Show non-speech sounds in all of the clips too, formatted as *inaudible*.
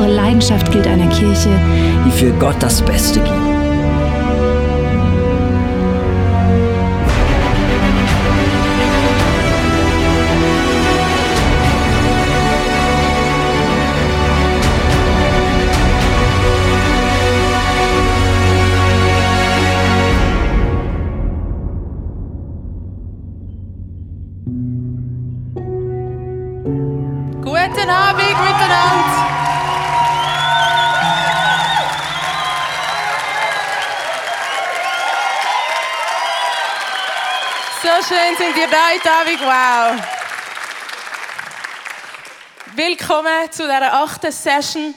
Unsere Leidenschaft gilt einer Kirche, die für Gott das Beste gibt. So schön sind ihr da heute Abend. Wow. Willkommen zu dieser achten Session.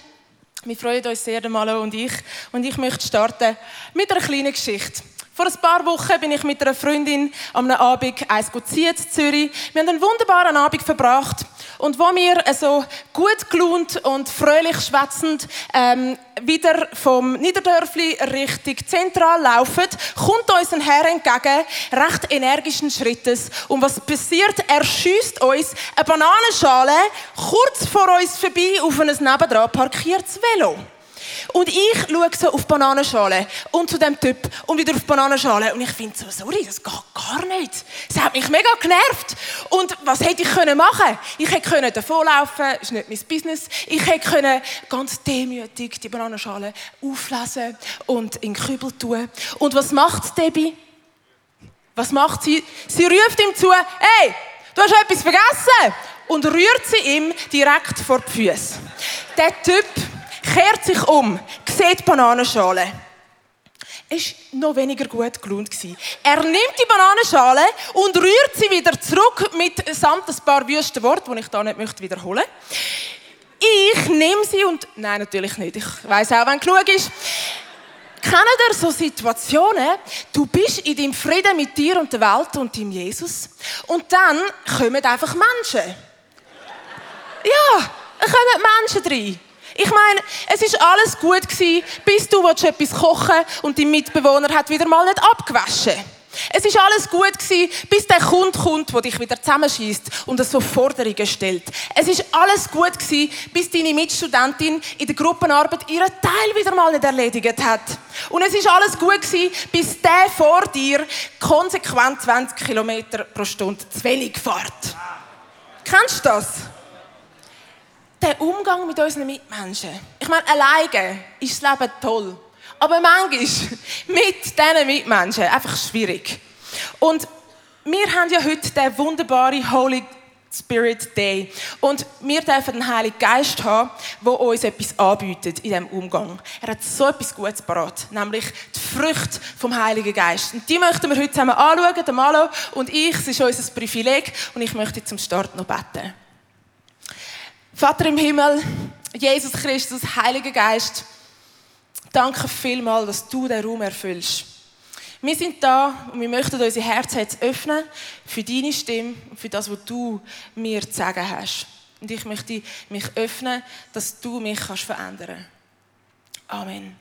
Wir freuen uns sehr, Malo und ich. Und ich möchte starten mit einer kleinen Geschichte. Vor ein paar Wochen bin ich mit einer Freundin am Abend eins in Zürich. Wir haben einen wunderbaren Abend verbracht. Und wo wir so gut gelaunt und fröhlich schwätzend ähm, wieder vom Niederdörfli Richtung Zentral laufen, kommt uns ein Herr entgegen, recht energischen Schrittes. Und was passiert? Er schießt uns eine Bananenschale kurz vor uns vorbei auf ein nebendran parkiertes Velo. Und ich schaue so auf die Bananenschale und zu dem Typ und wieder auf die Bananenschale und ich finde so, sorry, das geht gar nicht. Das hat mich mega genervt. Und was hätte ich können machen? Ich hätte können davonlaufen, ist nicht mein Business. Ich hätte können ganz demütig die Bananenschale auflesen und in den Kübel tun. Und was macht Debbie? Was macht sie? Sie ruft ihm zu, hey, du hast etwas vergessen und rührt sie ihm direkt vor die Füße. Der Typ kehrt sich um, sieht die Bananenschale. Er war noch weniger gut gelaunt. Er nimmt die Bananenschale und rührt sie wieder zurück mit samt ein paar wüsten Worten, die ich da nicht möchte wiederholen Ich nehme sie und... Nein, natürlich nicht. Ich weiß auch, wenn genug ist. Kennt ihr so Situationen, du bist in deinem Frieden mit dir und der Welt und deinem Jesus und dann kommen einfach Menschen. Ja, da kommen Menschen rein. Ich meine, es ist alles gut gewesen, bis du etwas kochen und dein Mitbewohner hat wieder mal nicht abgewaschen. Es ist alles gut gewesen, bis der Kunde kommt, der dich wieder zusammenschießt und so Forderungen stellt. Es ist alles gut gewesen, bis deine Mitstudentin in der Gruppenarbeit ihren Teil wieder mal nicht erledigt hat. Und es ist alles gut gewesen, bis der vor dir konsequent 20 Kilometer pro Stunde zu wenig fährt. Kennst du das? Der Umgang mit unseren Mitmenschen. Ich meine, alleine ist das Leben toll. Aber manchmal *laughs* mit diesen Mitmenschen einfach schwierig. Und wir haben ja heute den wunderbaren Holy Spirit Day. Und wir dürfen den Heiligen Geist haben, der uns etwas anbietet in diesem Umgang. Er hat so etwas Gutes parat, nämlich die Früchte vom Heiligen Geist. Und die möchten wir heute zusammen anschauen, der Malo und ich. Es ist unser Privileg und ich möchte zum Start noch beten. Vater im Himmel, Jesus Christus, Heiliger Geist, danke vielmals, dass du den Raum erfüllst. Wir sind da und wir möchten unsere Herzen jetzt öffnen für deine Stimme und für das, was du mir zu sagen hast. Und ich möchte mich öffnen, dass du mich kannst verändern Amen.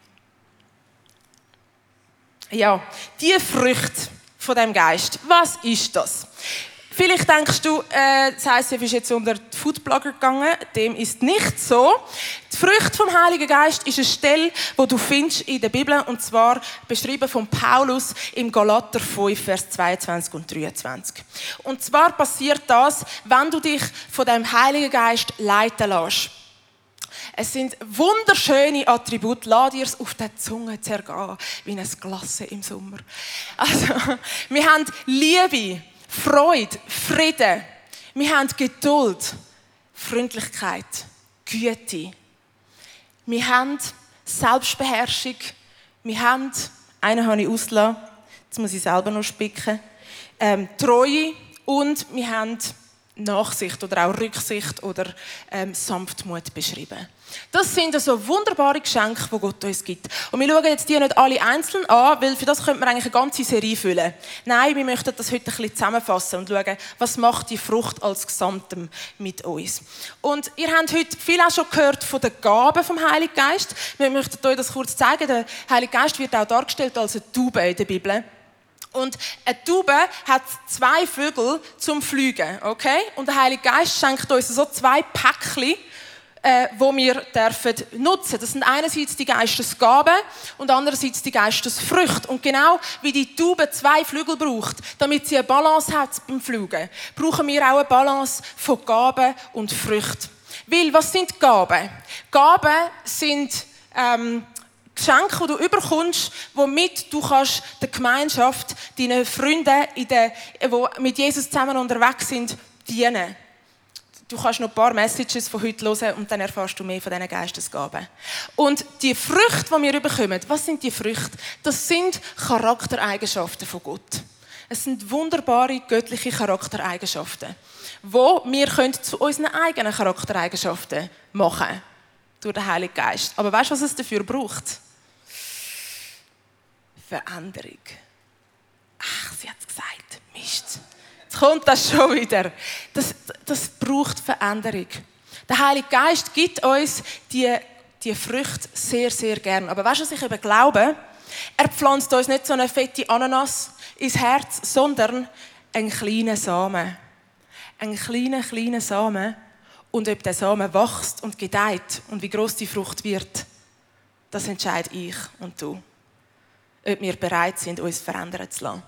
Ja, die Frucht von dem Geist, was ist das? Vielleicht denkst du, äh, das heisst, ist jetzt unter die Foodblogger gegangen. Dem ist nicht so. Die Frucht vom Heiligen Geist ist eine Stelle, wo du findest in der Bibel, und zwar beschrieben von Paulus im Galater 5, Vers 22 und 23. Und zwar passiert das, wenn du dich von dem Heiligen Geist leiten lässt. Es sind wunderschöne Attribute. Lass dir es auf der Zunge zergehen, wie ein Glasse im Sommer. Also, *laughs* wir haben Liebe, Freude, Frieden. Wir haben Geduld, Freundlichkeit, Güte. Wir haben Selbstbeherrschung. Wir haben, einen habe ich ausgelassen, jetzt muss ich selber noch spicken, ähm, Treue und wir haben Nachsicht oder auch Rücksicht oder ähm, Sanftmut beschrieben. Das sind so wunderbare Geschenke, die Gott uns gibt. Und wir schauen jetzt die nicht alle einzeln an, weil für das könnte man eigentlich eine ganze Serie füllen. Nein, wir möchten das heute ein bisschen zusammenfassen und schauen, was macht die Frucht als Gesamtem mit uns. Und ihr habt heute viel auch schon gehört von den Gaben vom Heiligen Geist. Wir möchten euch das kurz zeigen. Der Heilige Geist wird auch dargestellt als eine Taube in der Bibel. Und eine Taube hat zwei Vögel zum Fliegen, okay? Und der Heilige Geist schenkt uns so zwei Päckchen, äh, wo wir dürfen nutzen. Das sind einerseits die Geistesgaben und andererseits die Geistesfrüchte. Und genau wie die Taube zwei Flügel braucht, damit sie eine Balance hat beim Fliegen, brauchen wir auch eine Balance von Gaben und Früchten. Weil, was sind Gaben? Gaben sind ähm, Geschenke, die du überkommst, womit du kannst der Gemeinschaft, deinen Freunden, in der, die mit Jesus zusammen unterwegs sind, dienen. Du kannst noch ein paar Messages von heute hören und dann erfährst du mehr von diesen Geistesgaben. Und die Früchte, die wir bekommen, was sind die Früchte? Das sind Charaktereigenschaften von Gott. Es sind wunderbare göttliche Charaktereigenschaften, wo wir zu unseren eigenen Charaktereigenschaften machen können durch den Heiligen Geist. Aber weißt du, was es dafür braucht? Veränderung. Ach, sie hat es gesagt. Mist. Jetzt kommt das schon wieder. Das, das braucht Veränderung. Der Heilige Geist gibt uns die, die Früchte sehr, sehr gern. Aber weißt du, was ich eben glaube? Er pflanzt uns nicht so eine fette Ananas ins Herz, sondern einen kleinen Samen. Einen kleinen, kleinen Samen, und ob der Samen wächst und gedeiht und wie groß die Frucht wird, das entscheide ich und du. Ob wir bereit sind, uns verändern zu lassen.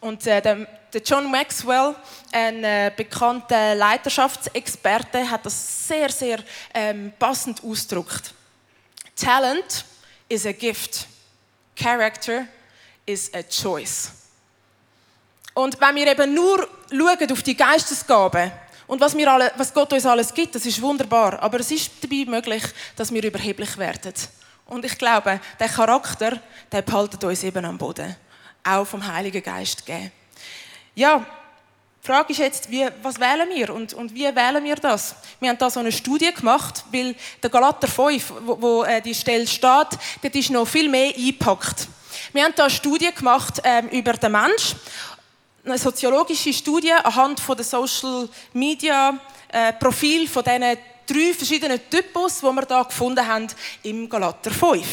Und äh, der, der, John Maxwell, ein äh, bekannter Leiterschaftsexperte, hat das sehr, sehr ähm, passend ausgedrückt. Talent is a gift. Character is a choice. Und wenn wir eben nur schauen auf die Geistesgaben, und was, wir alle, was Gott uns alles gibt, das ist wunderbar. Aber es ist dabei möglich, dass wir überheblich werden. Und ich glaube, der Charakter, der behaltet uns eben am Boden. Auch vom Heiligen Geist gegeben. Ja, die Frage ist jetzt, wie, was wählen wir und, und wie wählen wir das? Wir haben da so eine Studie gemacht, weil der Galater 5, wo, wo äh, die Stelle steht, dort ist noch viel mehr eingepackt. Wir haben da eine Studie gemacht ähm, über den Mensch eine soziologische Studie anhand von der Social Media äh, Profil von diesen drei verschiedenen Typus, die wir da gefunden haben im Galater 5.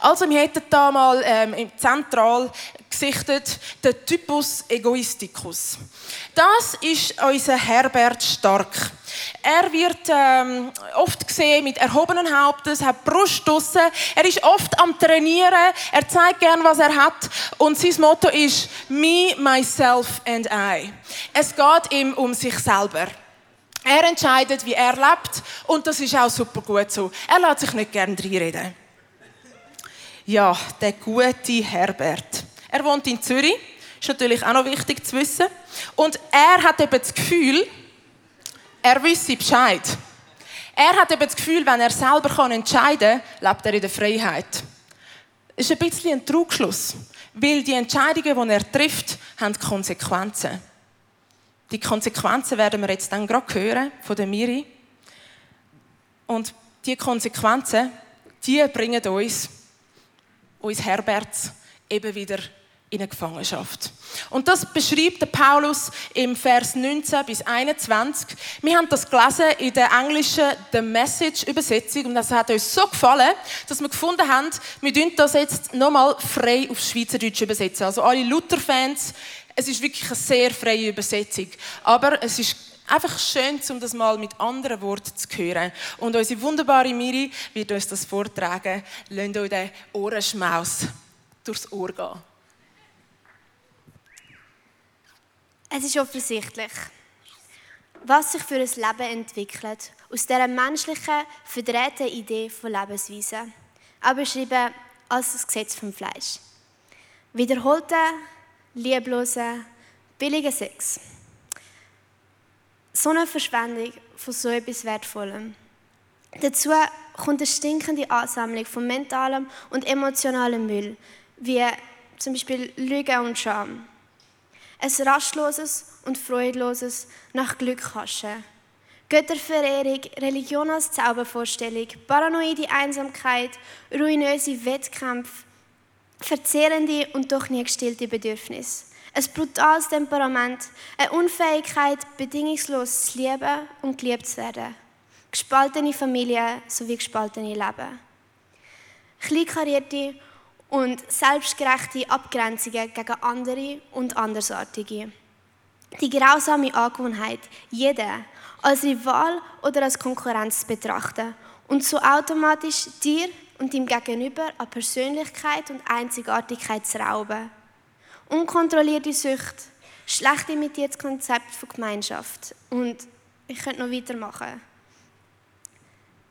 Also wir hätten da mal ähm, zentral gesichtet den Typus Egoisticus. Das ist unser Herbert Stark. Er wird ähm, oft gesehen mit erhobenen Hauptes, hat Brust draussen. Er ist oft am Trainieren. Er zeigt gern, was er hat. Und sein Motto ist Me, myself and I. Es geht ihm um sich selber. Er entscheidet, wie er lebt. Und das ist auch super gut so. Er lässt sich nicht gern reinreden. Ja, der gute Herbert. Er wohnt in Zürich. Ist natürlich auch noch wichtig zu wissen. Und er hat eben das Gefühl, er wisse Bescheid. Er hat eben das Gefühl, wenn er selber entscheiden kann, lebt er in der Freiheit. Das ist ein bisschen ein Trugschluss. Weil die Entscheidungen, die er trifft, haben Konsequenzen. Die Konsequenzen werden wir jetzt dann gerade hören von der Miri. Und die Konsequenzen, die bringen uns, uns Herberts, eben wieder in eine Gefangenschaft. Und das beschreibt Paulus im Vers 19 bis 21. Wir haben das gelesen in der englischen The Message Übersetzung und das hat uns so gefallen, dass wir gefunden haben, wir dürfen das jetzt nochmal frei auf Schweizerdeutsch übersetzen. Also alle Luther-Fans, es ist wirklich eine sehr freie Übersetzung. Aber es ist einfach schön, um das mal mit anderen Worten zu hören. Und unsere wunderbare Miri wird uns das vortragen. Lasst euch den Ohrenschmaus durchs Ohr gehen. Es ist offensichtlich, was sich für ein Leben entwickelt, aus dieser menschlichen, verdrehten Idee von Lebensweise, auch beschrieben als das Gesetz vom Fleisch. Wiederholter, liebloser, billiger Sex. So eine Verschwendung von so etwas Wertvollem. Dazu kommt eine stinkende Ansammlung von mentalem und emotionalem Müll, wie zum Beispiel Lüge und Scham. Ein rastloses und freudloses nach Glück haschen. Götterverehrung, Religion als Zaubervorstellung, paranoide Einsamkeit, ruinöse Wettkämpfe, verzehrende und doch nie gestillte Bedürfnisse. Ein brutales Temperament, eine Unfähigkeit, bedingungslos zu lieben und geliebt zu werden. Gespaltene Familie sowie gespaltene Leben. Kleinkarierte und selbstgerechte Abgrenzungen gegen andere und Andersartige. Die grausame Angewohnheit, jeden als Rival oder als Konkurrenz zu betrachten und so automatisch dir und dem Gegenüber an Persönlichkeit und Einzigartigkeit zu rauben. Unkontrollierte Sucht, schlecht imitiertes Konzept von Gemeinschaft und ich könnte noch weitermachen.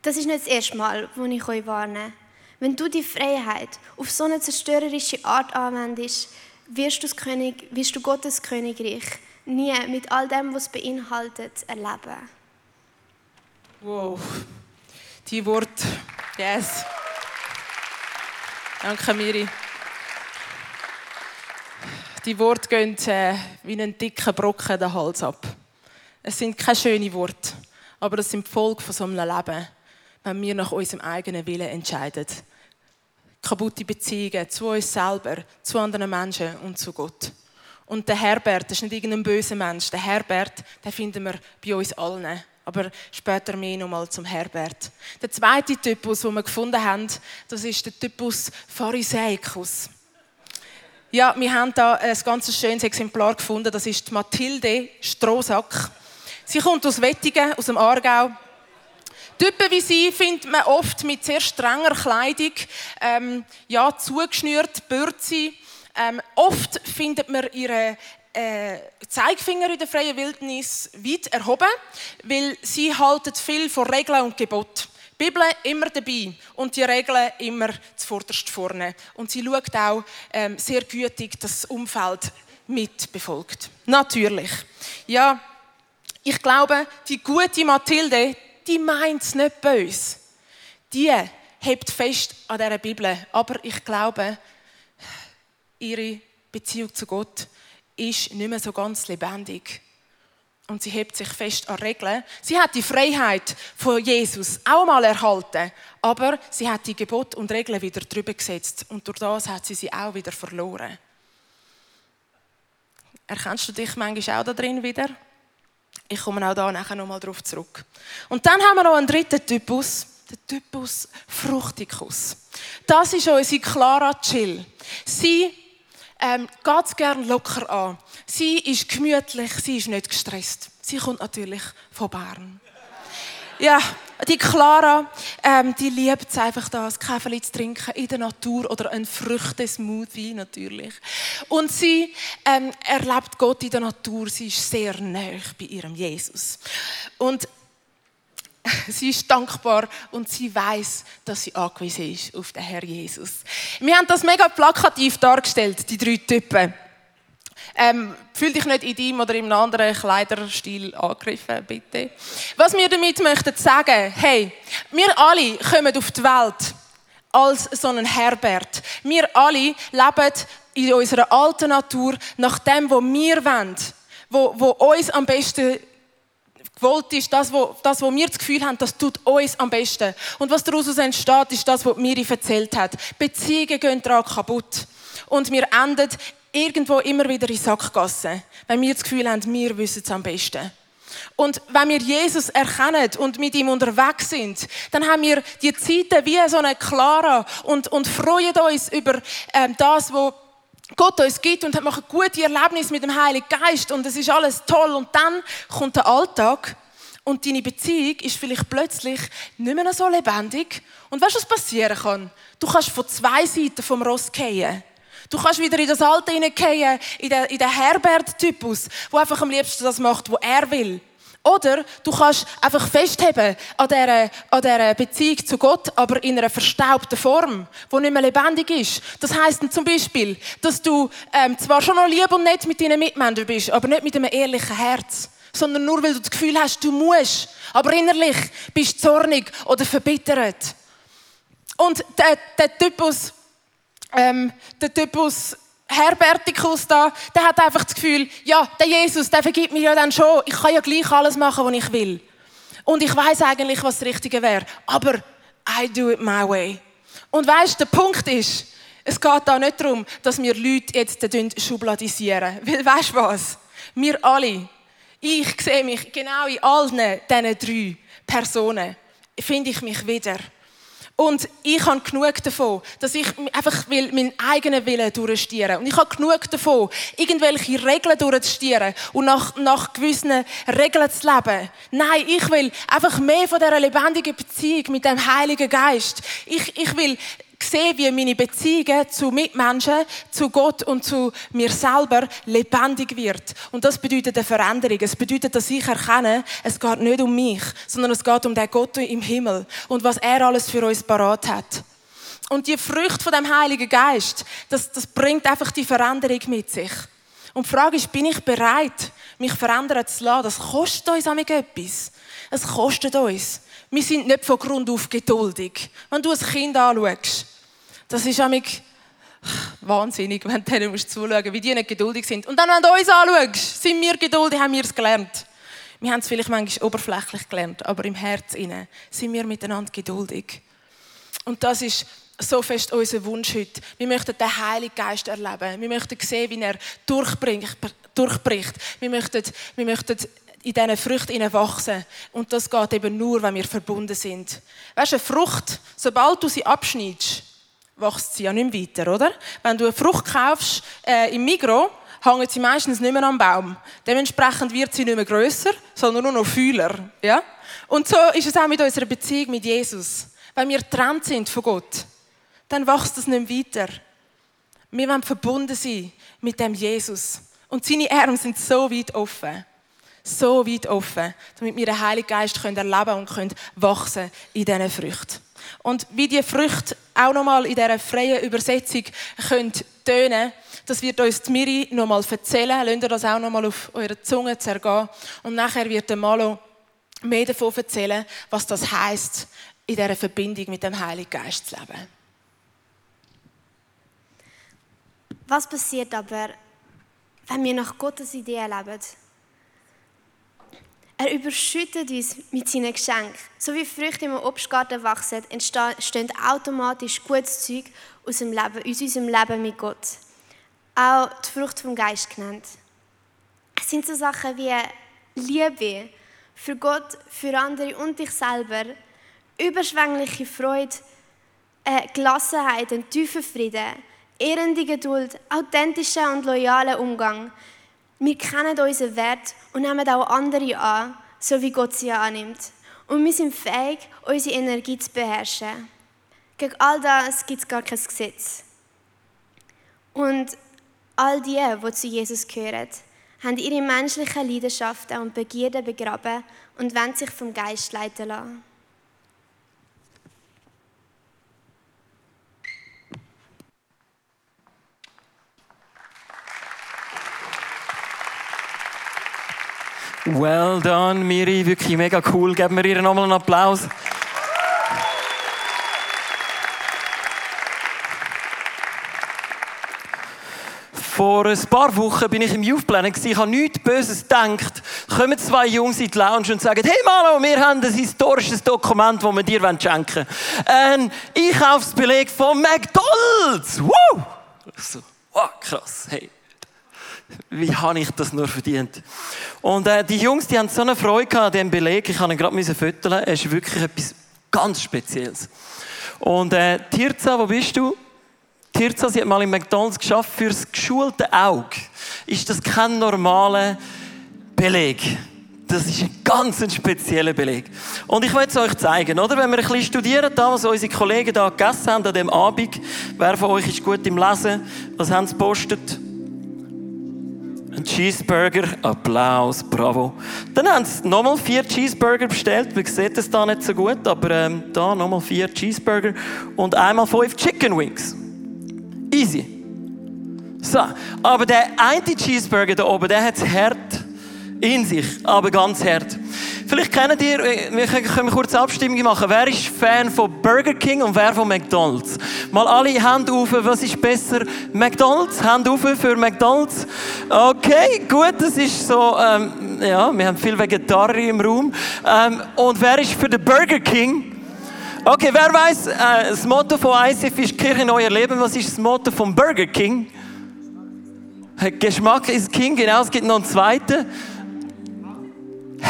Das ist nicht das erste Mal, wo ich euch warne. Wenn du die Freiheit auf so eine zerstörerische Art anwendest, wirst du, König, wirst du Gottes Königreich nie mit all dem, was es beinhaltet, erleben. Wow. Die Wort. Yes. Danke, Miri. Die Worte gehen äh, wie einen dicken Brocken den Hals ab. Es sind keine schönen Worte, aber es sind die Folge von so einem Leben, wenn wir nach unserem eigenen Willen entscheiden. Kaputte Beziehungen zu uns selber, zu anderen Menschen und zu Gott. Und der Herbert, das ist nicht irgendein böser Mensch. Der Herbert, den finden wir bei uns allen. Aber später mehr nochmal zum Herbert. Der zweite Typus, den wir gefunden haben, das ist der Typus Pharisäikus. Ja, wir haben da ein ganz schönes Exemplar gefunden. Das ist die Mathilde Strohsack. Sie kommt aus Wettigen, aus dem Aargau. Typen wie sie findet man oft mit sehr strenger Kleidung, ähm, ja, zugeschnürt, Bürzi. Ähm, oft findet man ihre äh, Zeigefinger in der freien Wildnis weit erhoben, weil sie halten viel von Regeln und Geboten. Bibel immer dabei und die Regeln immer zuvorderst vorne. Und sie schaut auch ähm, sehr gütig das Umfeld mit befolgt. Natürlich. Ja, ich glaube, die gute Mathilde, die meint es nicht böse. Die hebt fest an dieser Bibel. Aber ich glaube, ihre Beziehung zu Gott ist nicht mehr so ganz lebendig und sie hebt sich fest an Regeln. Sie hat die Freiheit von Jesus auch mal erhalten, aber sie hat die Gebote und Regeln wieder drüber gesetzt und durch das hat sie sie auch wieder verloren. Erkennst du dich manchmal auch da drin wieder? Ich komme auch da nachher nochmal drauf zurück. Und dann haben wir noch einen dritten Typus, den Typus Fruchtikus. Das ist unsere Clara Chill. Sie ähm, geht es gerne locker an. Sie ist gemütlich, sie ist nicht gestresst. Sie kommt natürlich von Bern. Ja, die Clara, ähm, die liebt es einfach, das Kaffee zu trinken in der Natur oder ein Früchtesmoothie natürlich. Und sie ähm, erlebt Gott in der Natur. Sie ist sehr nah bei ihrem Jesus. Und *laughs* Sie ist dankbar und sie weiß, dass sie angewiesen ist auf den Herr Jesus. Wir haben das mega plakativ dargestellt, die drei Typen. Ähm, fühl dich nicht in deinem oder in einem anderen Kleiderstil angegriffen, bitte. Was wir damit möchten sagen, hey, wir alle kommen auf die Welt als so ein Herbert. Wir alle leben in unserer alten Natur nach dem, was wir wollen, wo, wo uns am besten gewollt ist, das, wo, das, wo wir das Gefühl haben, das tut uns am besten. Und was daraus entsteht, ist das, was Miri erzählt hat. Beziehungen gehen daran kaputt. Und wir enden irgendwo immer wieder in Sackgassen, wenn wir das Gefühl haben, wir wissen es am besten. Und wenn wir Jesus erkennen und mit ihm unterwegs sind, dann haben wir die Zeiten wie so eine Clara und, und freuen uns über ähm, das, was Gott uns gibt und machen gute Erlebnisse mit dem Heiligen Geist und es ist alles toll und dann kommt der Alltag und deine Beziehung ist vielleicht plötzlich nicht mehr so lebendig und weißt du, was passieren kann? Du kannst von zwei Seiten vom Ross fallen. Du kannst wieder in das Alte hineingehen, in den, Herbert-Typus, der einfach am liebsten das macht, was er will. Oder du kannst einfach festheben an dieser, an dieser Beziehung zu Gott, aber in einer verstaubten Form, die nicht mehr lebendig ist. Das heisst zum Beispiel, dass du ähm, zwar schon noch lieb und nett mit deinen Mitmenschen bist, aber nicht mit einem ehrlichen Herz. Sondern nur, weil du das Gefühl hast, du musst. Aber innerlich bist du zornig oder verbittert. Und der, der Typus, ähm, der Typus Herbertikus da, der hat einfach das Gefühl, ja, der Jesus, der vergibt mir ja dann schon. Ich kann ja gleich alles machen, was ich will. Und ich weiß eigentlich, was das Richtige wäre. Aber I do it my way. Und weißt, der Punkt ist, es geht da nicht darum, dass wir Leute jetzt schubladisieren. *laughs* Weil, weißt was? Wir alle, ich sehe mich genau in allen diesen drei Personen, finde ich mich wieder. Und ich habe genug davon, dass ich einfach meinen eigenen Willen durchstieren. Und ich habe genug davon, irgendwelche Regeln durchzustieren und nach, nach gewissen Regeln zu leben. Nein, ich will einfach mehr von dieser lebendigen Beziehung mit dem Heiligen Geist. Ich, ich will sehe, wie meine Beziehungen zu Mitmenschen, zu Gott und zu mir selber lebendig wird. Und das bedeutet eine Veränderung. Es bedeutet, dass ich erkenne, es geht nicht um mich, sondern es geht um den Gott im Himmel und was er alles für uns parat hat. Und die Früchte von dem Heiligen Geist, das, das bringt einfach die Veränderung mit sich. Und die Frage ist, bin ich bereit, mich verändern zu lassen? Das kostet uns etwas. Es kostet uns. Wir sind nicht von Grund auf geduldig. Wenn du ein Kind anschaust, das ist amig wahnsinnig, wenn du denen zuschauen wie die nicht geduldig sind. Und dann, wenn du uns anschaust, sind wir geduldig, haben wir es gelernt. Wir haben es vielleicht manchmal oberflächlich gelernt, aber im Herz sind wir miteinander geduldig. Und das ist so fest unser Wunsch heute. Wir möchten den Heiligen Geist erleben. Wir möchten sehen, wie er durchbricht. durchbricht. Wir, möchten, wir möchten in diesen Früchten wachsen. Und das geht eben nur, wenn wir verbunden sind. Weißt du, eine Frucht, sobald du sie abschneidest, wächst sie ja nicht mehr weiter, oder? Wenn du eine Frucht kaufst äh, im Migro, hängt sie meistens nicht mehr am Baum. Dementsprechend wird sie nicht mehr grösser, sondern nur noch fühler. Ja? Und so ist es auch mit unserer Beziehung mit Jesus. Wenn wir getrennt sind von Gott, dann wächst es nicht mehr weiter. Wir wollen verbunden sein mit dem Jesus. Und seine Arme sind so weit offen. So weit offen, damit wir den Heiligen Geist erleben können und können wachsen in diesen Früchten. Und wie die Früchte auch nochmal in dieser freien Übersetzung können tönen, das wird uns die Miri nochmal erzählen. Lasst ihr das auch nochmal auf eure Zunge zergehen. Und nachher wird der Malo mehr davon erzählen, was das heißt, in dieser Verbindung mit dem Heiligen Geist zu leben. Was passiert aber, wenn wir nach Gottes Idee leben? Er überschüttet uns mit seinen Geschenken. So wie Früchte im Obstgarten wachsen, entsteht automatisch gutes Zeug aus, dem Leben, aus unserem Leben mit Gott. Auch die Frucht vom Geist genannt. Es sind so Sachen wie Liebe für Gott, für andere und dich selber, überschwängliche Freude, äh, Gelassenheit, und tiefen Frieden, ehrende Geduld, authentischer und loyaler Umgang, wir kennen unseren Wert und nehmen auch andere an, so wie Gott sie annimmt. Und wir sind fähig, unsere Energie zu beherrschen. Gegen all das gibt es gar kein Gesetz. Und all die, die zu Jesus gehören, haben ihre menschlichen Leidenschaften und Begierden begraben und wollen sich vom Geist leiten lassen. Well done, Miri, wirklich mega cool. Geben wir ihr nochmal einen Applaus. Vor ein paar Wochen bin ich im Youth Planning. Ich habe nichts Böses gedacht. Kommen zwei Jungs in die Lounge und sagen, hey Mano, wir haben ein historisches Dokument, das wir dir schenken wollen. Ein Einkaufsbeleg von McDonalds. Wow! So, wow, krass. Hey, wie habe ich das nur verdient? Und äh, die Jungs, die haben so eine Freude an diesem Beleg. Ich habe ihn gerade föteln. Es ist wirklich etwas ganz Spezielles. Und äh, Tirza, wo bist du? Tirza, sie hat mal in McDonalds geschafft. Fürs geschulte Auge ist das kein normaler Beleg. Das ist ein ganz spezieller Beleg. Und ich will es euch zeigen, oder? Wenn wir ein bisschen studieren, da, was unsere Kollegen da gegessen haben an diesem Abend, wer von euch ist gut im Lesen? Was haben sie gepostet? Ein Cheeseburger, Applaus, bravo. Dann haben sie nochmal vier Cheeseburger bestellt. Man sieht es da nicht so gut, aber ähm, da nochmal vier Cheeseburger und einmal fünf Chicken Wings. Easy. So, aber der eine Cheeseburger da oben, der hat es hart in sich, aber ganz hart. Vielleicht kennt ihr, äh, wir können kurz eine Abstimmung machen. Wer ist Fan von Burger King und wer von McDonalds? Mal alle Hände auf, was ist besser? McDonalds? Hände auf für McDonalds. Okay, gut, das ist so ähm, Ja, wir haben viel Vegetarier im Raum. Ähm, und wer ist für den Burger King? Okay, wer weiß, äh, das Motto von ICF ist Kirche neu erleben. Was ist das Motto vom Burger King? Geschmack ist King, genau, es gibt noch einen zweiten.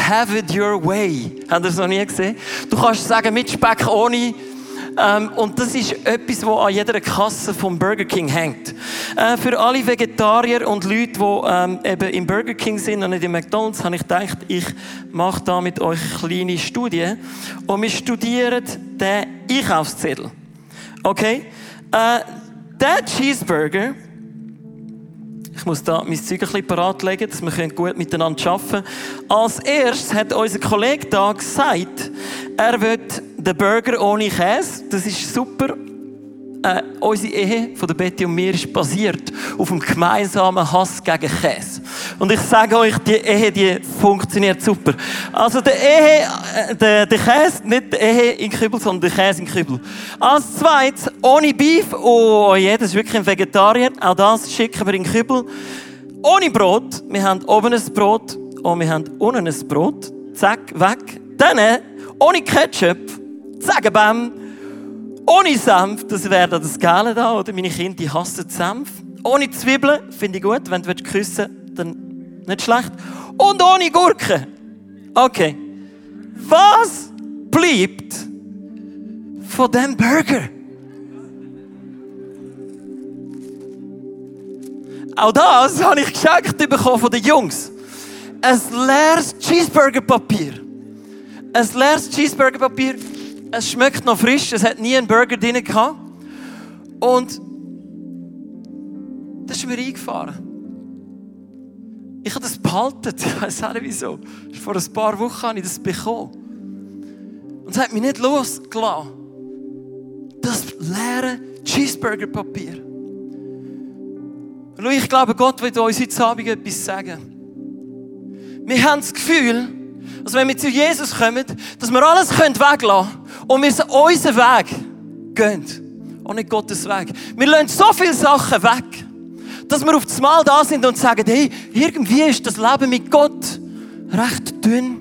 Have it your way. Habt ihr das noch nie gesehen? Du kannst sagen, mit Speck, ohne. Ähm, und das ist etwas, was an jeder Kasse vom Burger King hängt. Äh, für alle Vegetarier und Leute, die ähm, eben im Burger King sind und nicht im McDonalds, habe ich gedacht, ich mache da mit euch eine kleine Studie. Und wir studieren den Einkaufszettel. Okay? Äh, der Cheeseburger ich muss da mein Zeug ein bisschen parat legen, dass wir gut miteinander arbeiten können. Als erstes hat unser Kollege da gesagt, er will den Burger ohne Käse. Das ist super. Äh, unsere Ehe von der Betty und mir ist basiert auf dem gemeinsamen Hass gegen Käse. Und ich sage euch, die Ehe, die funktioniert super. Also der Ehe, äh, der, der Käse, nicht der Ehe in Kübel, sondern der Käse in Kübel. Als zweites, ohne Beef, oh je, das ist wirklich ein Vegetarier, auch das schicken wir in Kübel. Ohne Brot, wir haben oben ein Brot und wir haben unten ein Brot. Zack, weg. Dann, ohne Ketchup, zack, bam. Ohne Senf, das wäre das Gale da, oder? Meine Kinder, die hassen Senf. Ohne Zwiebeln, finde ich gut, wenn du küssen willst, dann nicht schlecht. Und ohne Gurken. Okay. Was bleibt von dem Burger? Auch das habe ich geschenkt bekommen von den Jungs. Ein leeres Cheeseburger-Papier. Ein leeres Cheeseburger-Papier. Es schmeckt noch frisch. Es hat nie einen Burger drin gehabt. Und das ist mir eingefahren. Ich habe das behalten. Ich weiß auch nicht wieso. Vor ein paar Wochen habe ich das bekommen. Und es hat mich nicht losgelassen. Das leere Cheeseburger-Papier. Ich glaube, Gott will uns heute Abend etwas sagen. Wir haben das Gefühl, dass wenn wir zu Jesus kommen, dass wir alles weglassen können und wir unseren Weg gehen. Und nicht Gottes Weg. Wir lassen so viele Sachen weg dass wir auf das Mal da sind und sagen, hey, irgendwie ist das Leben mit Gott recht dünn.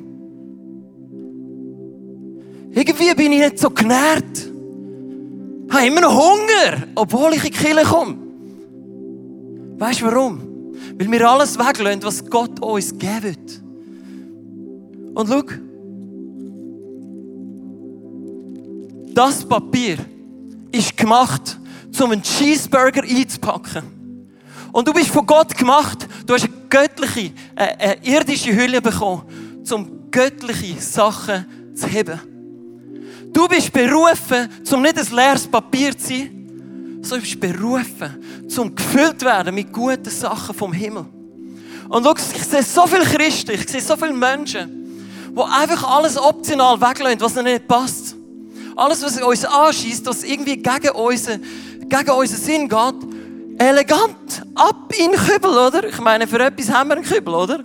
Irgendwie bin ich nicht so genährt. Ich habe immer noch Hunger, obwohl ich in die Kirche komme. Weißt du warum? Weil wir alles weglassen, was Gott uns gibt. Und schau, das Papier ist gemacht, um einen Cheeseburger einzupacken. Und du bist von Gott gemacht. Du hast eine göttliche, äh, eine irdische Hülle bekommen, um göttliche Sachen zu heben. Du bist berufen, um nicht ein leeres Papier zu sein, sondern du bist berufen, um gefüllt werden mit guten Sachen vom Himmel. Und schau, ich sehe so viele Christen, ich sehe so viele Menschen, die einfach alles optional weglassen, was ihnen nicht passt. Alles, was uns anschießt, was irgendwie gegen unseren, gegen unseren Sinn geht, elegant ab in den Kübel, oder? Ich meine, für etwas haben wir einen Kübel, oder?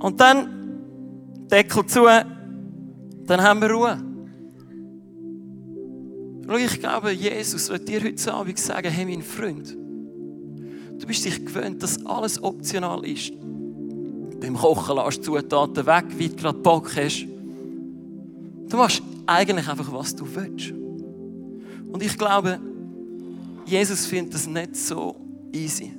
Und dann Deckel zu, dann haben wir Ruhe. Ich glaube, Jesus wird dir heute Abend sagen, hey, mein Freund, du bist dich gewöhnt, dass alles optional ist. Beim Kochen lässt du Zutaten weg, wie du gerade Bock hast. Du machst eigentlich einfach, was du willst. Und ich glaube, Jesus findet das nicht so easy.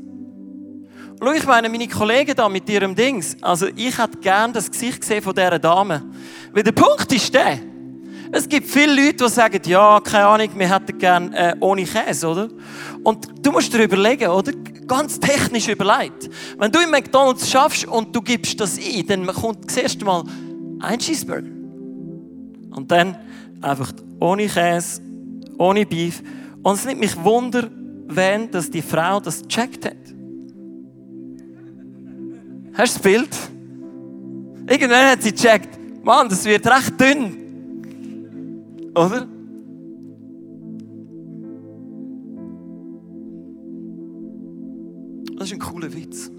Schau, ich meine, meine Kollegen da mit ihrem Dings, also ich hätte gerne das Gesicht gesehen von dieser Dame. Weil der Punkt ist der, es gibt viele Leute, die sagen, ja, keine Ahnung, wir hätten gerne äh, ohne Käse, oder? Und du musst dir überlegen, oder? Ganz technisch überlegt. Wenn du im McDonalds schaffst und du gibst das ein, dann kommt das erste Mal ein Cheeseburger. Und dann einfach ohne Käse, ohne Beef. Und es nimmt mich Wunder, wenn dass die Frau das gecheckt hat. Hast du das Bild? Irgendwann hat sie gecheckt, Mann, das wird recht dünn. Oder? Das ist ein cooler Witz.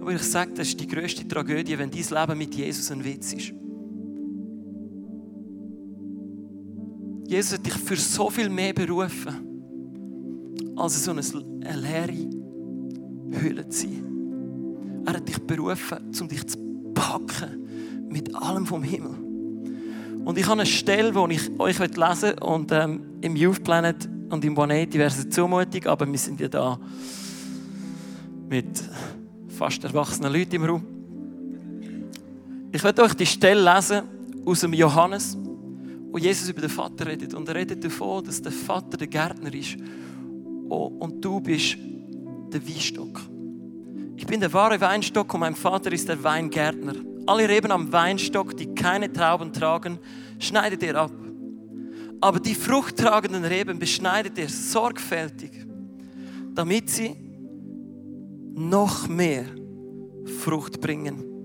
Aber ich sage, das ist die größte Tragödie, wenn dein Leben mit Jesus ein Witz ist. Jesus hat dich für so viel mehr berufen, als so eine leere Hülle zu sein. Er hat dich berufen, um dich zu packen mit allem vom Himmel. Und ich habe eine Stelle, die ich euch lesen möchte. Und ähm, im Youth Planet und im 180 wäre es zumutig, aber wir sind ja da mit fast erwachsenen Leuten im Raum. Ich werde euch die Stelle lesen aus dem Johannes, wo Jesus über den Vater redet. Und er redet davon, dass der Vater der Gärtner ist oh, und du bist der Weinstock. Ich bin der wahre Weinstock und mein Vater ist der Weingärtner. Alle Reben am Weinstock, die keine Trauben tragen, schneidet er ab. Aber die fruchttragenden Reben beschneidet er sorgfältig, damit sie noch mehr Frucht bringen.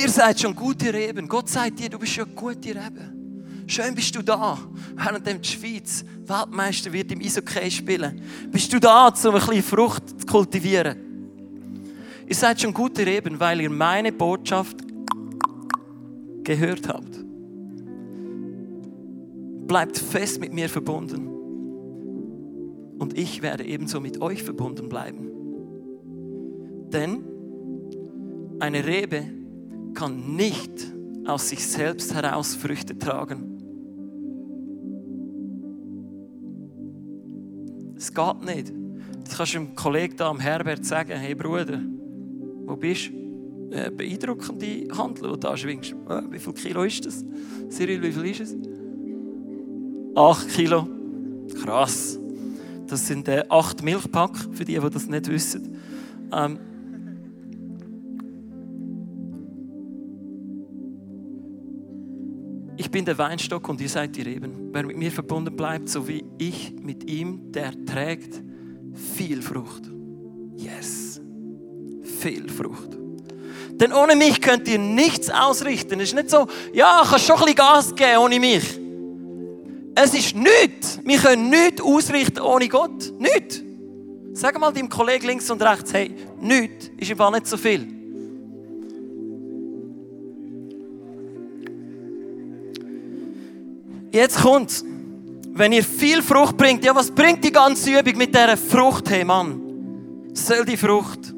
Ihr seid schon gute Reben. Gott sagt dir, du bist schon gute Reben. Schön bist du da, während die Schweiz Weltmeister wird im Eishockey spielen. Bist du da, um ein bisschen Frucht zu kultivieren? Ihr seid schon gute Reben, weil ihr meine Botschaft gehört habt. Bleibt fest mit mir verbunden. Und ich werde ebenso mit euch verbunden bleiben. Denn eine Rebe kann nicht aus sich selbst heraus Früchte tragen. Es geht nicht. Das kannst du einem Kollegen da am Herbert sagen, hey Bruder, wo bist du? Äh, beeindruckende Handel, die du da schwingst. Äh, wie viel Kilo ist das? Cyril, wie viel ist es? Acht Kilo. Krass. Das sind äh, acht Milchpack, für die, die das nicht wissen. Ähm, ich bin der Weinstock und ihr seid die Reben. Wer mit mir verbunden bleibt, so wie ich mit ihm, der trägt viel Frucht. Yes. Viel Frucht. Denn ohne mich könnt ihr nichts ausrichten. Es ist nicht so, ja, kannst schon ein bisschen Gas geben ohne mich. Es ist nichts. Wir können nichts ausrichten ohne Gott. Nichts. Sag mal deinem Kollegen links und rechts, hey, nichts ist im Fall nicht so viel. Jetzt kommt, wenn ihr viel Frucht bringt, ja, was bringt die ganze Übung mit dieser Frucht, hey Mann? Soll die Frucht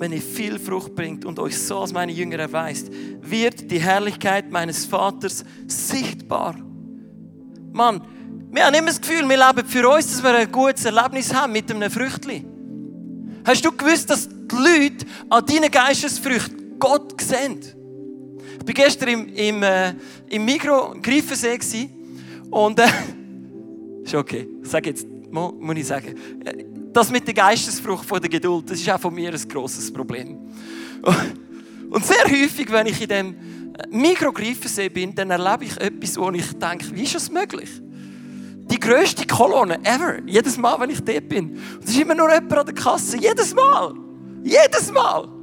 wenn ihr viel Frucht bringt und euch so als meine Jünger erweist, wird die Herrlichkeit meines Vaters sichtbar. Mann, wir haben immer das Gefühl, wir leben für uns, dass wir ein gutes Erlebnis haben mit einem Früchtli. Hast du gewusst, dass die Leute an deinen Geistesfrüchten Gott sehen? Ich war gestern im, im, äh, im Mikro Greifensee und äh, *laughs* ist okay, sag jetzt, muss ich sagen. Das mit der Geistesfrucht von der Geduld, das ist auch von mir ein grosses Problem. *laughs* Und sehr häufig, wenn ich in dem Mikrogreifensee bin, dann erlebe ich etwas, wo ich denke, wie ist das möglich? Die grösste Kolonne ever. Jedes Mal, wenn ich dort bin. Es ist immer nur jemand an der Kasse. Jedes Mal. Jedes Mal.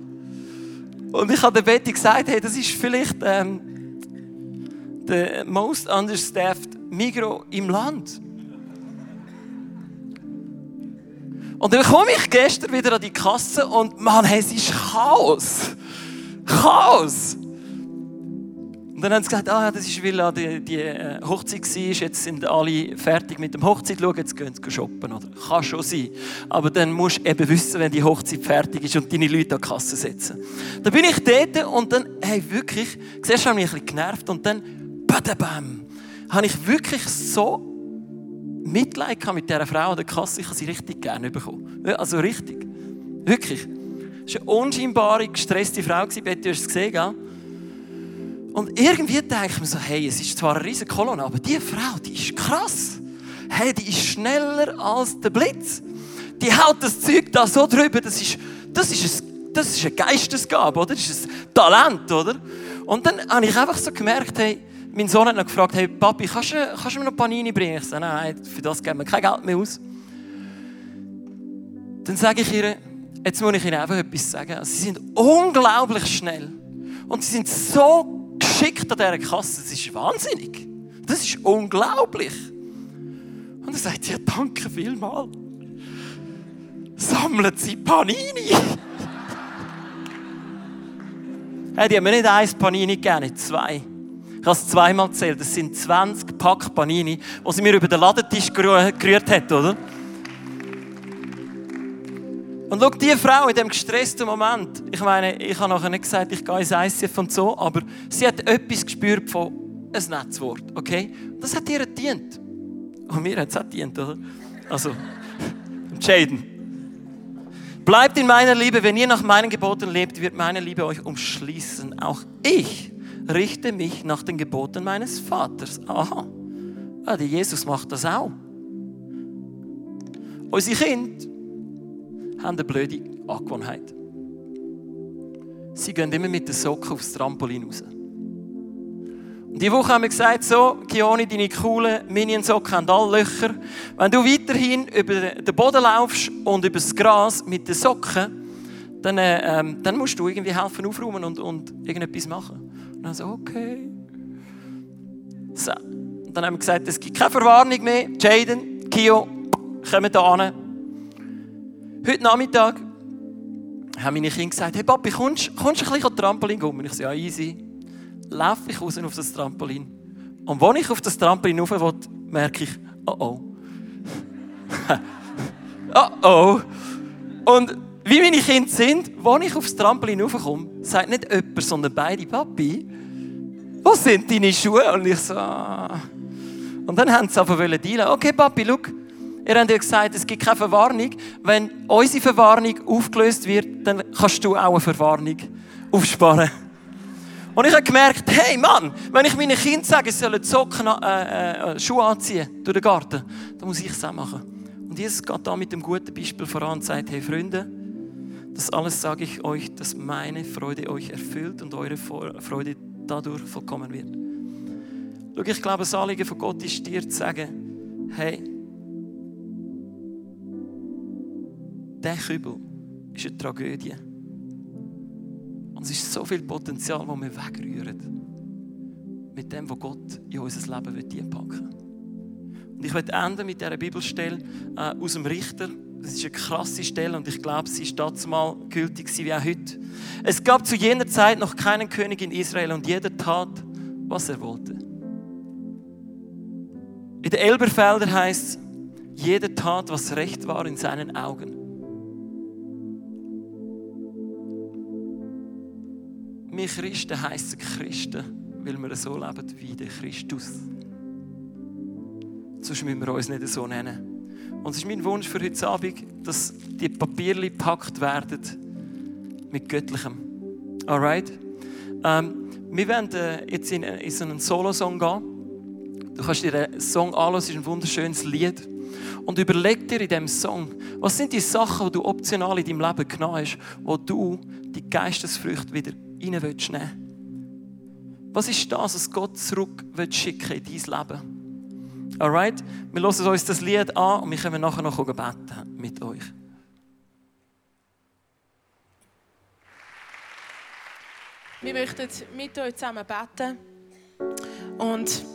Und ich habe der Betty gesagt, hey, das ist vielleicht ähm, der most understaffed Migro im Land. Und dann komme ich gestern wieder an die Kasse und Mann, hey, es ist Chaos. Chaos. Und dann haben sie gesagt, ah, das ist, weil die, die äh, Hochzeit war, jetzt sind alle fertig mit dem Hochzeit, schauen, jetzt gehen sie shoppen. Oder? Kann schon sein. Aber dann musst du eben wissen, wenn die Hochzeit fertig ist und deine Leute an die Kasse setzen. Dann bin ich dort und dann, hey, wirklich, zuerst habe ich mich ein bisschen genervt und dann, badabam, habe ich wirklich so Mitleid mit dieser Frau an der Kasse. Ich habe sie richtig gerne bekommen. Also richtig. Wirklich. Es war eine unscheinbare, gestresste Frau. Betty, du hast es gesehen, gell? Und irgendwie denke ich mir so, hey, es ist zwar eine riesige Kolonne, aber diese Frau, die ist krass. Hey, die ist schneller als der Blitz. Die haut das Zeug da so drüber, das ist, das ist, ein, das ist eine Geistesgabe, oder? Das ist ein Talent, oder? Und dann habe ich einfach so gemerkt, hey, mein Sohn hat noch gefragt, hey Papi, kannst du, kannst du mir noch Panini bringen? Ich sage, nein, für das geben wir kein Geld mehr aus. Dann sage ich ihr, jetzt muss ich ihnen einfach etwas sagen. Sie sind unglaublich schnell. Und sie sind so geschickt an dieser Kasse. Das ist wahnsinnig. Das ist unglaublich. Und er sagt, ja, danke vielmals. Sammeln Sie Panini. *laughs* hey, die haben mir nicht eins Panini gegeben, zwei. Ich habe es zweimal gezählt. Das sind 20 Pack Panini, die sie mir über den Ladentisch gerührt hat, oder? Und schau, diese Frau in diesem gestressten Moment, ich meine, ich habe nachher nicht gesagt, ich gehe ins ICF und so, aber sie hat etwas gespürt von ein Netzwort, okay? Das hat ihr gedient. Und mir hat es auch gedient, oder? Also, *laughs* Jaden. Bleibt in meiner Liebe, wenn ihr nach meinen Geboten lebt, wird meine Liebe euch umschließen. Auch ich richte mich nach den Geboten meines Vaters. Aha. Ja, der Jesus macht das auch. Unsere Kinder haben eine blöde Angewohnheit. Sie gehen immer mit den Socken aufs Trampolin raus. Und diese Woche haben wir gesagt, so, Kioni, deine coolen Minion-Socken haben alle Löcher. Wenn du weiterhin über den Boden laufst und über das Gras mit den Socken, dann, äh, ähm, dann musst du irgendwie helfen aufräumen und, und irgendetwas machen. Und dann so, okay. So. Und dann haben wir gesagt, es gibt keine Verwarnung mehr. Jaden, Kio, kommen hier an. Heute Nachmittag haben meine Kinder gesagt, hey Papi, kommst, du ein bisschen Trampolin gehen? Und ich so, ja, easy. Laufe ich raus auf das Trampolin. Und wenn ich auf das Trampolin rauf will, merke ich, oh oh. *laughs* oh oh. Und wie meine Kinder sind, wenn ich aufs Trampolin raufkomme, sagt nicht jemand, sondern beide Papi, wo sind deine Schuhe? Und ich so, ah. Und dann haben sie einfach dealen. Okay, Papi, schau, ihr habt ja gesagt, es gibt keine Verwarnung. Wenn unsere Verwarnung aufgelöst wird, dann kannst du auch eine Verwarnung aufsparen. Und ich habe gemerkt, hey Mann, wenn ich meinen Kindern sage, sie sollen Socken, äh, äh, Schuhe anziehen durch den Garten, dann muss ich es auch machen. Und Jesus geht da mit dem guten Beispiel voran und sagt, hey Freunde, das alles sage ich euch, dass meine Freude euch erfüllt und eure Freude dadurch vollkommen wird. Schau, ich glaube, das Anliegen von Gott ist dir zu sagen, hey, der Kübel ist eine Tragödie. Und es ist so viel Potenzial, das wir wegrühren. Mit dem, was Gott in unser Leben einpacken will. Und ich möchte enden mit dieser Bibelstelle äh, aus dem Richter. Das ist eine krasse Stelle und ich glaube, sie ist dazu mal gültig wie auch heute. Es gab zu jener Zeit noch keinen König in Israel und jeder tat, was er wollte. In den Elberfelder heißt es, jeder tat, was recht war in seinen Augen. Wir Christen heißen Christen, weil wir so leben wie der Christus. Sonst müssen wir uns nicht so nennen. Und es ist mein Wunsch für heute Abend, dass die Papierli gepackt werden mit Göttlichem. Alright? Ähm, wir werden äh, jetzt in, in so einen Solo-Song gehen. Du kannst dir den Song anschauen, es ist ein wunderschönes Lied. Und überleg dir in diesem Song, was sind die Sachen, die du optional in deinem Leben genommen hast, wo du die Geistesfrüchte wieder rein willst Was ist das, was Gott zurück schicken in dein Leben? Alright? Wir hören uns das Lied an und wir können nachher noch beten mit euch. Wir möchten mit euch zusammen beten. Und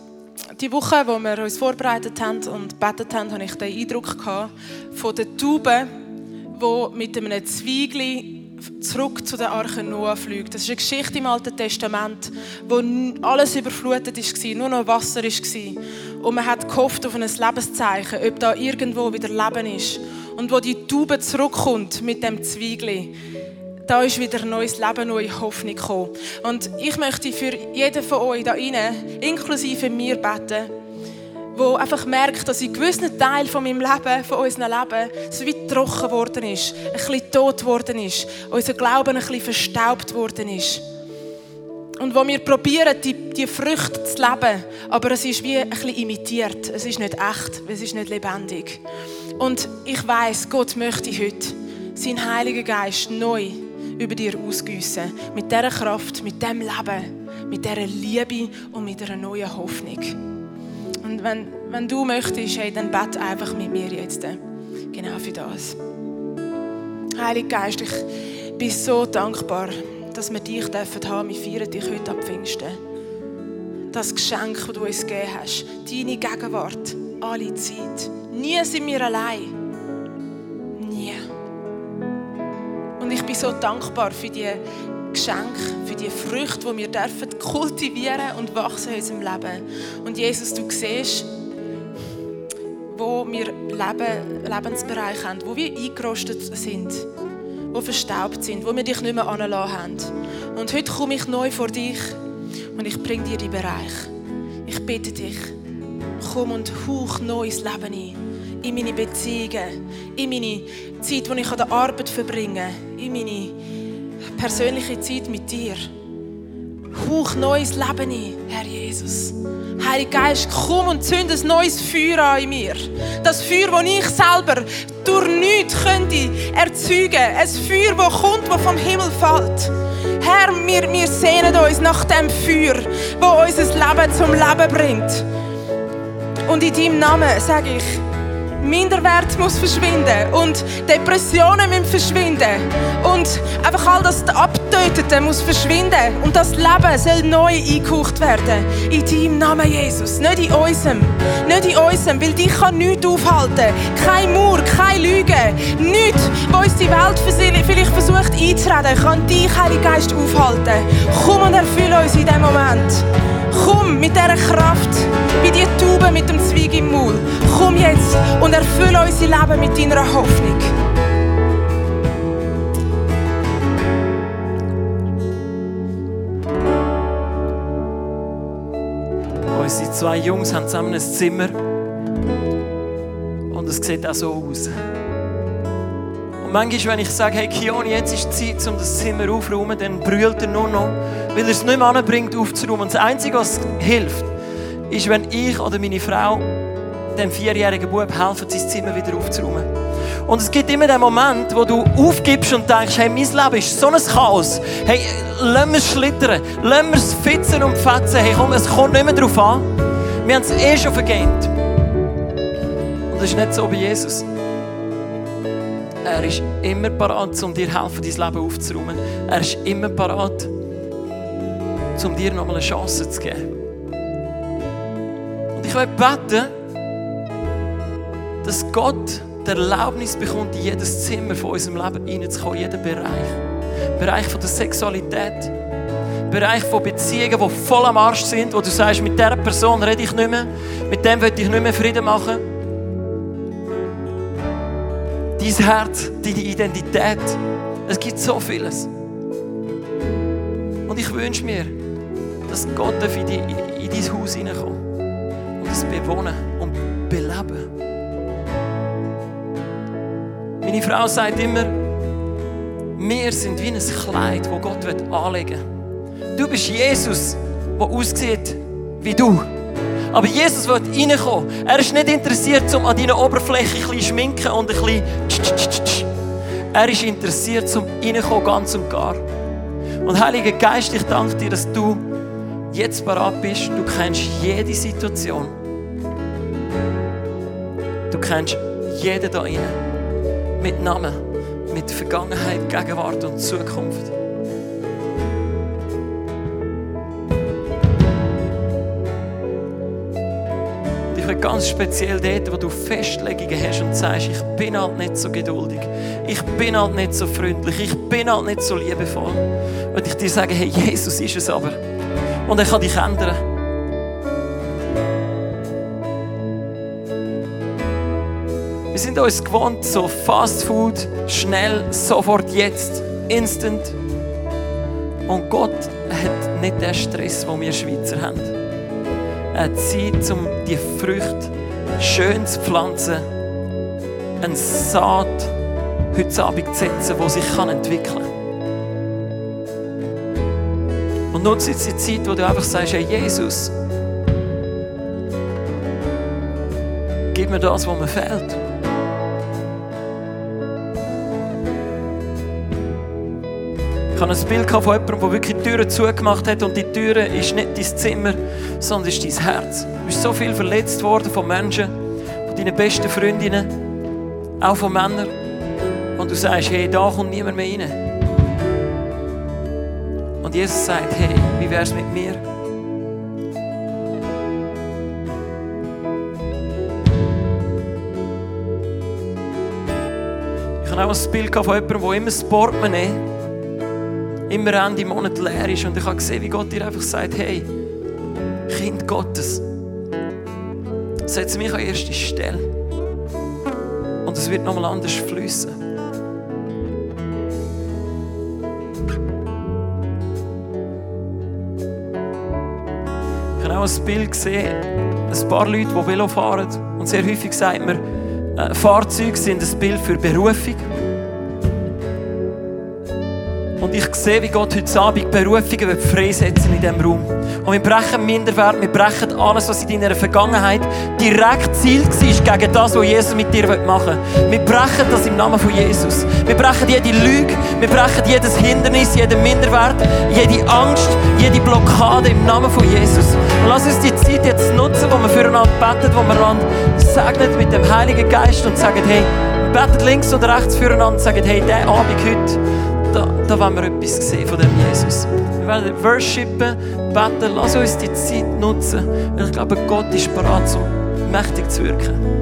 die Woche, wo wir uns vorbereitet haben und betet haben, hatte ich den Eindruck von der Taube, die mit einem Zweigli zurück zu der Arche Noah fliegt. Das ist eine Geschichte im Alten Testament, wo alles überflutet war, nur noch Wasser war. Und man hat gehofft auf ein Lebenszeichen, ob da irgendwo wieder Leben ist. Und wo die Taube zurückkommt mit dem Zwiegli, da ist wieder neues Leben, neue Hoffnung gekommen. Und ich möchte für jeden von euch da innen, inklusive mir, beten, wo einfach merkt, dass in gewissen Teil von meinem Leben, von unserem Leben, so wie trocken geworden ist, ein bisschen tot geworden ist, unser Glauben ein bisschen verstaubt worden ist. Und wo wir probieren, die, die Früchte zu leben, aber es ist wie ein bisschen imitiert. Es ist nicht echt, es ist nicht lebendig. Und ich weiß, Gott möchte heute seinen Heiligen Geist neu über dir ausgüssen. Mit dieser Kraft, mit dem Leben, mit dieser Liebe und mit einer neuen Hoffnung. Und wenn, wenn du möchtest, hey, dann bete einfach mit mir jetzt. Genau für das. Heiliger Geist, ich bin so dankbar, dass wir dich haben dürfen. Wir feiern dich heute ab Pfingsten. Das Geschenk, das du uns gegeben hast. Deine Gegenwart. Alle Zeit. Nie sind wir allein. Nie. Und ich bin so dankbar für die Geschenk, für die Früchte, die wir dürfen kultivieren und wachsen in unserem Leben. Und Jesus, du siehst, wo wir Leben, Lebensbereiche haben, wo wir eingerostet sind die verstaubt sind, wo wir dich nicht mehr anlassen haben. Und heute komme ich neu vor dich und ich bringe dir die Bereich. Ich bitte dich, komm und hauch neues Leben ein. In meine Beziehungen, in meine Zeit, die ich an der Arbeit verbringe, in meine persönliche Zeit mit dir. Hauch neues Leben ein, Herr Jesus. Heiliger Geist, komm und zünd ein neues Feuer an in mir. Das Feuer, das ich selber durch nichts könnte erzeugen. Ein Feuer, das kommt, das vom Himmel fällt. Herr, wir, wir sehnen uns nach dem Feuer, das unser Leben zum Leben bringt. Und in deinem Namen sage ich, Minderwert muss verschwinden und Depressionen müssen verschwinden und einfach all das Abtötete muss verschwinden und das Leben soll neu eingehaucht werden. In deinem Namen, Jesus. Nicht in unserem. Nicht in unserem, weil dich kann nichts aufhalten. Kein Mauer, keine Lüge. Nichts, wo uns die Welt vielleicht versucht einzureden, kann dich, Heiliger Geist, aufhalten. Komm und erfülle uns in diesem Moment. Komm mit dieser Kraft, wie die Taube mit dem Zweig im Maul. Komm jetzt und erfülle unser Leben mit deiner Hoffnung. Unsere zwei Jungs haben zusammen ein Zimmer und es sieht auch so aus. Manchmal, wenn ich sage, hey Kioni, jetzt ist die Zeit, um das Zimmer aufzuräumen, dann brüllt er nur noch, weil er es nicht mehr anbringt, aufzuräumen. Und das Einzige, was hilft, ist, wenn ich oder meine Frau dem vierjährigen Bub helfen, sein Zimmer wieder aufzuräumen. Und es gibt immer den Moment, wo du aufgibst und denkst, hey, mein Leben ist so ein Chaos. Hey, lass es schlittern, lass wir es fitzen und fetzen. Hey, komm, es kommt nicht mehr darauf an. Wir haben es eh schon vergeben. Und das ist nicht so bei Jesus. Er ist immer parat, um dir helfen, dein Leben aufzuräumen. Er ist immer parat, um dir nochmal eine Chance zu geben. Und ich will beten, dass Gott die Erlaubnis bekommt, in jedes Zimmer von unserem Leben hineinzukommen, in jeden Bereich. Bereich von der Sexualität, Bereich von Beziehungen, die voll am Arsch sind, wo du sagst, mit dieser Person rede ich nicht mehr, mit dem will ich nicht mehr Frieden machen. Dein Herz, deine Identität, es gibt so vieles. Und ich wünsche mir, dass Gott in, die, in dein Haus hineinkommt und es bewohnen und beleben. Meine Frau sagt immer, wir sind wie ein Kleid, das Gott anlegen will. Du bist Jesus, der aussieht wie du. Aber Jesus will reinkommen. Er ist nicht interessiert, um an deiner Oberfläche ein bisschen schminken und ein bisschen Er ist interessiert, um reinkommen, ganz und gar. Und Heiliger Geist, ich danke dir, dass du jetzt bereit bist. Du kennst jede Situation. Du kennst jeden da drinnen mit Namen, mit Vergangenheit, Gegenwart und Zukunft. Will ganz speziell dort, wo du Festlegungen hast und sagst, ich bin halt nicht so geduldig, ich bin halt nicht so freundlich, ich bin halt nicht so liebevoll. Und ich dir sage, hey, Jesus ist es aber. Und er kann dich ändern. sind uns gewohnt, so Fast Food, schnell, sofort, jetzt, instant. Und Gott hat nicht den Stress, den wir Schweizer haben. Er hat Zeit, um die Früchte schön zu pflanzen, eine Saat heute Abend zu setzen, die sich entwickeln kann. Und nutze jetzt die Zeit, wo du einfach sagst, hey Jesus, gib mir das, was mir fehlt. Habe ein Bild von jemandem, der wirklich die Türen zugemacht hat und die Türe ist nicht dein Zimmer, sondern ist dein Herz. Du bist so viel verletzt worden von Menschen, von deinen besten Freundinnen, auch von Männern. Und du sagst, hey, da kommt niemand mehr rein. Und Jesus sagt, hey, wie wäre es mit mir? Ich habe auch ein Bild von jemandem, der immer das Portemonnaie immer Ende Monat leer ist. Und ich habe gesehen, wie Gott dir einfach sagt, hey, Kind Gottes, setz mich an erste Stelle. Und es wird nochmal anders fließen. Ich habe auch ein Bild gesehen, ein paar Leute, die Velo fahren. Und sehr häufig sagt man, äh, Fahrzeuge sind ein Bild für Berufung. Und ich sehe, wie Gott heute Abend Berufungen freisetzen in diesem Raum. Und wir brechen Minderwert, wir brechen alles, was in deiner Vergangenheit direkt Ziel war gegen das, was Jesus mit dir machen will. Wir brechen das im Namen von Jesus. Wir brechen jede Lüge, wir brechen jedes Hindernis, jeden Minderwert, jede Angst, jede Blockade im Namen von Jesus. Und lass uns die Zeit jetzt nutzen, wo wir füreinander beten, wo wir einander segnen mit dem Heiligen Geist und sagen, hey, betet links oder rechts füreinander und sagen, hey, der Abend heute, da, da wollen wir etwas sehen von dem Jesus. Wir werden worshipen, beten, lass uns die Zeit nutzen. Weil ich glaube, Gott ist bereit, um mächtig zu wirken.